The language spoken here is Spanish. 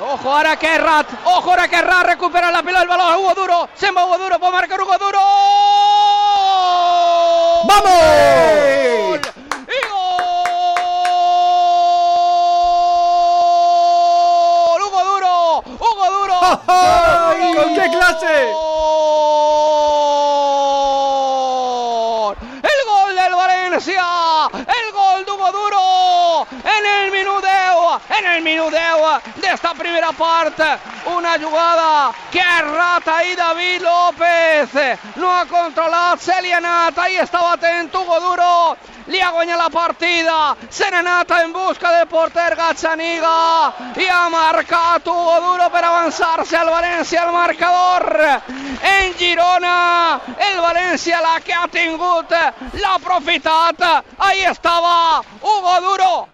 Ojo ahora que Rat, ojo ahora que Rat recupera la pelota, el balón Hugo Duro, se va Hugo Duro, puede marcar Hugo Duro. ¡Vamos! ¡Y gol! ¡Hugo Duro! ¡Hugo Duro! ¿Con qué clase? ¡El gol del Valencia! ¡El gol de Hugo Duro! En el minuteo, de esta primera parte. Una jugada que rata y David López. No ha controlado Celianata. Ahí estaba atento Hugo Duro. Li ha guanyat la partida. Serenata en busca del porter Gazzaniga. I ha marcat Hugo Duro per avançar-se al València al marcador. En Girona, el València la que ha tingut, l'ha aprofitat. Ahí estava Hugo Duro.